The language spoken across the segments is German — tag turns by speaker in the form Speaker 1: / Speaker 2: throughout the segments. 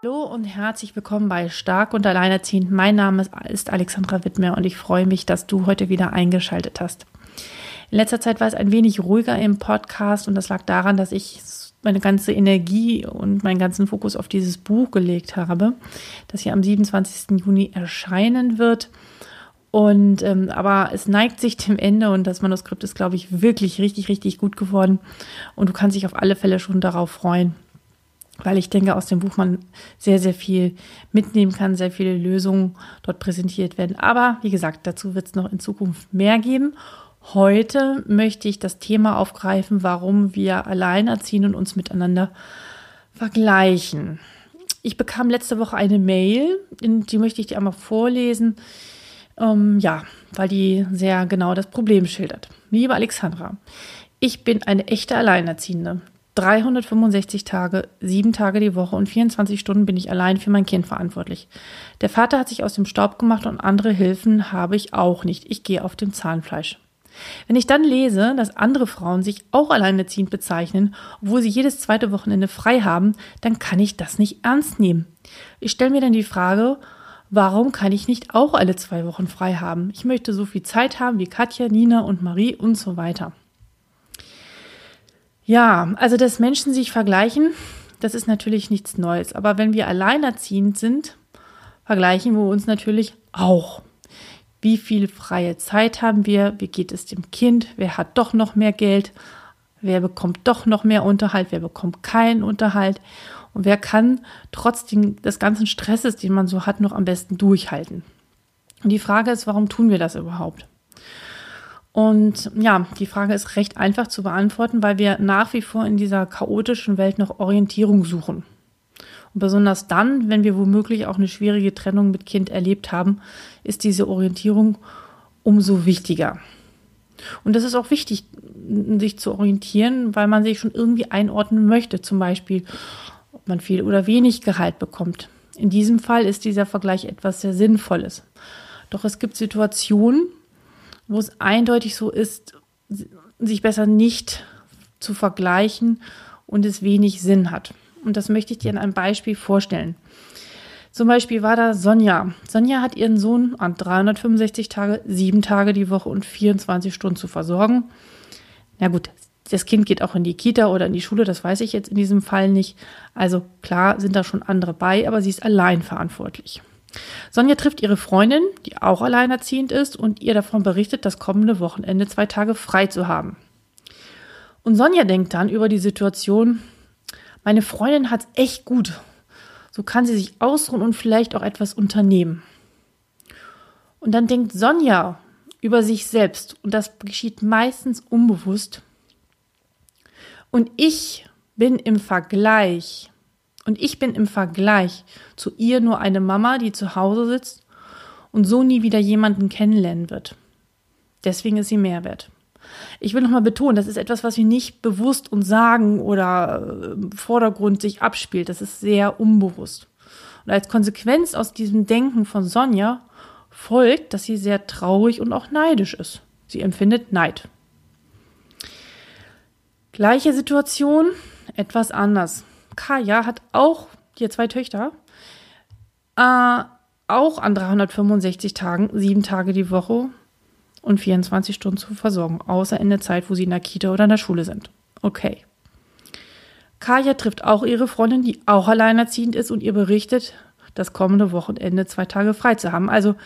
Speaker 1: Hallo und herzlich willkommen bei Stark und Alleinerziehend. Mein Name ist Alexandra Wittmer und ich freue mich, dass du heute wieder eingeschaltet hast. In letzter Zeit war es ein wenig ruhiger im Podcast und das lag daran, dass ich meine ganze Energie und meinen ganzen Fokus auf dieses Buch gelegt habe, das hier am 27. Juni erscheinen wird. Und ähm, aber es neigt sich dem Ende und das Manuskript ist, glaube ich, wirklich richtig, richtig gut geworden. Und du kannst dich auf alle Fälle schon darauf freuen weil ich denke, aus dem Buch man sehr, sehr viel mitnehmen kann, sehr viele Lösungen dort präsentiert werden. Aber wie gesagt, dazu wird es noch in Zukunft mehr geben. Heute möchte ich das Thema aufgreifen, warum wir alleinerziehen und uns miteinander vergleichen. Ich bekam letzte Woche eine Mail, die möchte ich dir einmal vorlesen. Ähm, ja, weil die sehr genau das Problem schildert. Liebe Alexandra, ich bin eine echte Alleinerziehende. 365 Tage, sieben Tage die Woche und 24 Stunden bin ich allein für mein Kind verantwortlich. Der Vater hat sich aus dem Staub gemacht und andere Hilfen habe ich auch nicht. Ich gehe auf dem Zahnfleisch. Wenn ich dann lese, dass andere Frauen sich auch alleinerziehend bezeichnen, obwohl sie jedes zweite Wochenende frei haben, dann kann ich das nicht ernst nehmen. Ich stelle mir dann die Frage, warum kann ich nicht auch alle zwei Wochen frei haben? Ich möchte so viel Zeit haben wie Katja, Nina und Marie und so weiter. Ja, also dass Menschen sich vergleichen, das ist natürlich nichts Neues. Aber wenn wir alleinerziehend sind, vergleichen wir uns natürlich auch. Wie viel freie Zeit haben wir? Wie geht es dem Kind? Wer hat doch noch mehr Geld? Wer bekommt doch noch mehr Unterhalt? Wer bekommt keinen Unterhalt? Und wer kann trotz des ganzen Stresses, den man so hat, noch am besten durchhalten? Und die Frage ist, warum tun wir das überhaupt? Und ja, die Frage ist recht einfach zu beantworten, weil wir nach wie vor in dieser chaotischen Welt noch Orientierung suchen. Und besonders dann, wenn wir womöglich auch eine schwierige Trennung mit Kind erlebt haben, ist diese Orientierung umso wichtiger. Und das ist auch wichtig, sich zu orientieren, weil man sich schon irgendwie einordnen möchte, zum Beispiel, ob man viel oder wenig Gehalt bekommt. In diesem Fall ist dieser Vergleich etwas sehr Sinnvolles. Doch es gibt Situationen, wo es eindeutig so ist, sich besser nicht zu vergleichen und es wenig Sinn hat. Und das möchte ich dir in einem Beispiel vorstellen. Zum Beispiel war da Sonja. Sonja hat ihren Sohn an 365 Tage, sieben Tage die Woche und 24 Stunden zu versorgen. Na gut, das Kind geht auch in die Kita oder in die Schule, das weiß ich jetzt in diesem Fall nicht. Also klar sind da schon andere bei, aber sie ist allein verantwortlich. Sonja trifft ihre Freundin, die auch alleinerziehend ist, und ihr davon berichtet, das kommende Wochenende zwei Tage frei zu haben. Und Sonja denkt dann über die Situation, meine Freundin hat's echt gut. So kann sie sich ausruhen und vielleicht auch etwas unternehmen. Und dann denkt Sonja über sich selbst, und das geschieht meistens unbewusst. Und ich bin im Vergleich und ich bin im Vergleich zu ihr nur eine Mama, die zu Hause sitzt und so nie wieder jemanden kennenlernen wird. Deswegen ist sie Mehrwert. Ich will nochmal betonen, das ist etwas, was wir nicht bewusst und sagen oder im Vordergrund sich abspielt. Das ist sehr unbewusst. Und als Konsequenz aus diesem Denken von Sonja folgt, dass sie sehr traurig und auch neidisch ist. Sie empfindet Neid. Gleiche Situation, etwas anders. Kaya hat auch, die zwei Töchter, äh, auch an 365 Tagen, sieben Tage die Woche und 24 Stunden zu versorgen, außer in der Zeit, wo sie in der Kita oder in der Schule sind. Okay. Kaya trifft auch ihre Freundin, die auch alleinerziehend ist und ihr berichtet, das kommende Wochenende zwei Tage frei zu haben. Also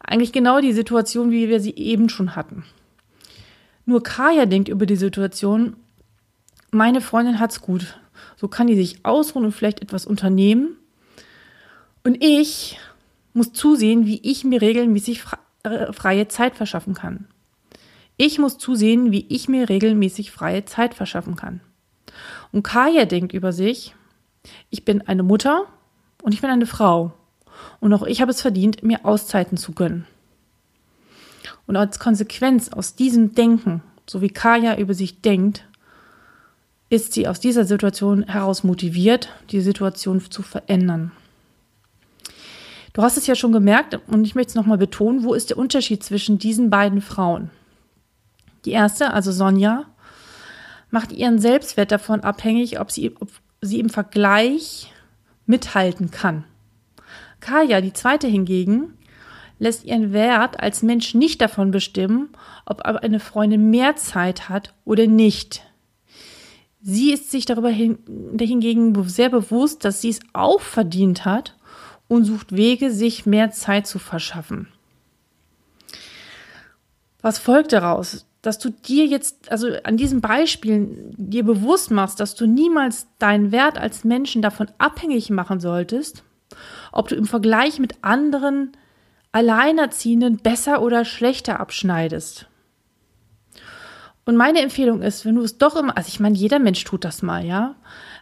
Speaker 1: eigentlich genau die Situation, wie wir sie eben schon hatten. Nur Kaya denkt über die Situation, meine Freundin hat's gut. So kann die sich ausruhen und vielleicht etwas unternehmen. Und ich muss zusehen, wie ich mir regelmäßig äh, freie Zeit verschaffen kann. Ich muss zusehen, wie ich mir regelmäßig freie Zeit verschaffen kann. Und Kaya denkt über sich, ich bin eine Mutter und ich bin eine Frau. Und auch ich habe es verdient, mir Auszeiten zu gönnen. Und als Konsequenz aus diesem Denken, so wie Kaya über sich denkt, ist sie aus dieser Situation heraus motiviert, die Situation zu verändern. Du hast es ja schon gemerkt und ich möchte es nochmal betonen, wo ist der Unterschied zwischen diesen beiden Frauen? Die erste, also Sonja, macht ihren Selbstwert davon abhängig, ob sie, ob sie im Vergleich mithalten kann. Kaya, die zweite hingegen, lässt ihren Wert als Mensch nicht davon bestimmen, ob eine Freundin mehr Zeit hat oder nicht. Sie ist sich darüber hin, hingegen sehr bewusst, dass sie es auch verdient hat und sucht Wege, sich mehr Zeit zu verschaffen. Was folgt daraus? Dass du dir jetzt, also an diesen Beispielen, dir bewusst machst, dass du niemals deinen Wert als Menschen davon abhängig machen solltest, ob du im Vergleich mit anderen Alleinerziehenden besser oder schlechter abschneidest. Und meine Empfehlung ist, wenn du es doch immer, also ich meine, jeder Mensch tut das mal, ja.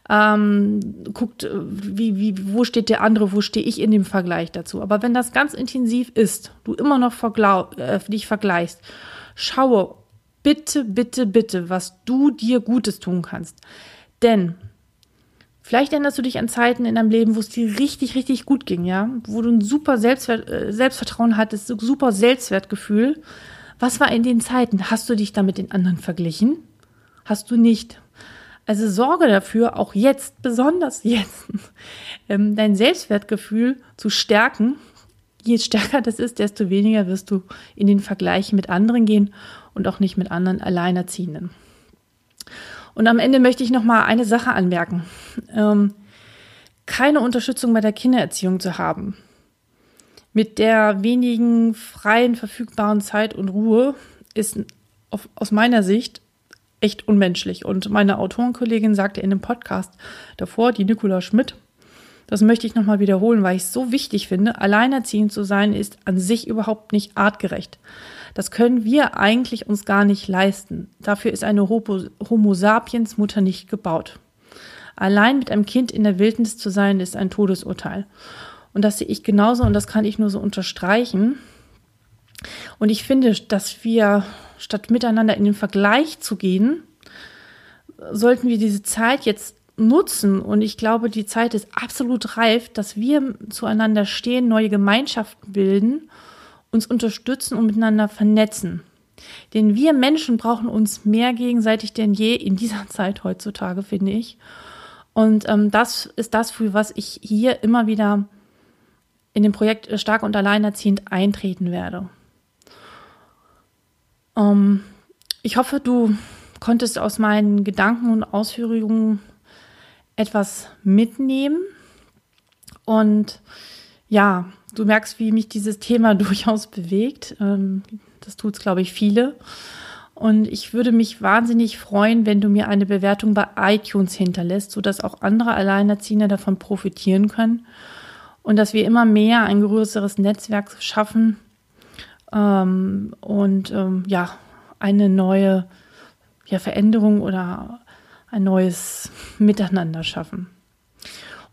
Speaker 1: Ähm, guckt, wie, wie, wo steht der andere, wo stehe ich in dem Vergleich dazu. Aber wenn das ganz intensiv ist, du immer noch äh, dich vergleichst, schaue bitte, bitte, bitte, was du dir Gutes tun kannst. Denn Vielleicht erinnerst du dich an Zeiten in deinem Leben, wo es dir richtig, richtig gut ging, ja, wo du ein super Selbstwert, äh, Selbstvertrauen hattest, super Selbstwertgefühl. Was war in den Zeiten? Hast du dich da mit den anderen verglichen? Hast du nicht. Also sorge dafür, auch jetzt, besonders jetzt, ähm, dein Selbstwertgefühl zu stärken. Je stärker das ist, desto weniger wirst du in den Vergleich mit anderen gehen und auch nicht mit anderen Alleinerziehenden. Und am Ende möchte ich noch mal eine Sache anmerken. Ähm, keine Unterstützung bei der Kindererziehung zu haben. Mit der wenigen freien, verfügbaren Zeit und Ruhe ist auf, aus meiner Sicht echt unmenschlich. Und meine Autorenkollegin sagte in dem Podcast davor, die Nicola Schmidt, das möchte ich nochmal wiederholen, weil ich es so wichtig finde, alleinerziehend zu sein ist an sich überhaupt nicht artgerecht. Das können wir eigentlich uns gar nicht leisten. Dafür ist eine Homo sapiens Mutter nicht gebaut. Allein mit einem Kind in der Wildnis zu sein, ist ein Todesurteil. Und das sehe ich genauso und das kann ich nur so unterstreichen. Und ich finde, dass wir statt miteinander in den Vergleich zu gehen, sollten wir diese Zeit jetzt nutzen. Und ich glaube, die Zeit ist absolut reif, dass wir zueinander stehen, neue Gemeinschaften bilden uns unterstützen und miteinander vernetzen. Denn wir Menschen brauchen uns mehr gegenseitig denn je in dieser Zeit heutzutage, finde ich. Und ähm, das ist das, für was ich hier immer wieder in dem Projekt Stark und Alleinerziehend eintreten werde. Ähm, ich hoffe, du konntest aus meinen Gedanken und Ausführungen etwas mitnehmen. Und ja, du merkst, wie mich dieses Thema durchaus bewegt. Ähm, das tut es, glaube ich, viele. Und ich würde mich wahnsinnig freuen, wenn du mir eine Bewertung bei iTunes hinterlässt, sodass auch andere Alleinerziehende davon profitieren können und dass wir immer mehr ein größeres Netzwerk schaffen ähm, und ähm, ja, eine neue ja, Veränderung oder ein neues Miteinander schaffen.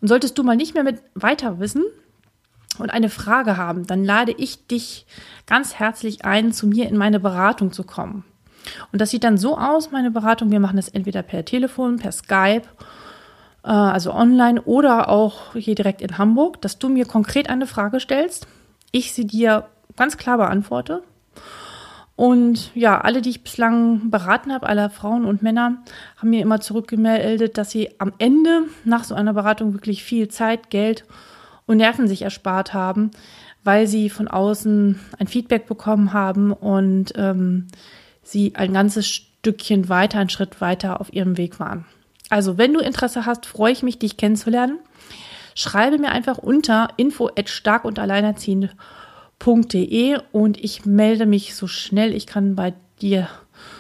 Speaker 1: Und solltest du mal nicht mehr mit weiter wissen, und eine Frage haben, dann lade ich dich ganz herzlich ein, zu mir in meine Beratung zu kommen. Und das sieht dann so aus, meine Beratung. Wir machen das entweder per Telefon, per Skype, also online oder auch hier direkt in Hamburg, dass du mir konkret eine Frage stellst, ich sie dir ganz klar beantworte. Und ja, alle, die ich bislang beraten habe, alle Frauen und Männer, haben mir immer zurückgemeldet, dass sie am Ende nach so einer Beratung wirklich viel Zeit, Geld und Nerven sich erspart haben, weil sie von außen ein Feedback bekommen haben und ähm, sie ein ganzes Stückchen weiter, einen Schritt weiter auf ihrem Weg waren. Also, wenn du Interesse hast, freue ich mich, dich kennenzulernen. Schreibe mir einfach unter info at stark und alleinerziehend.de und ich melde mich so schnell ich kann bei dir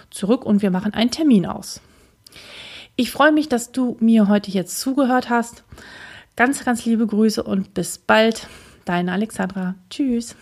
Speaker 1: zurück und wir machen einen Termin aus. Ich freue mich, dass du mir heute jetzt zugehört hast. Ganz, ganz liebe Grüße und bis bald. Deine Alexandra. Tschüss.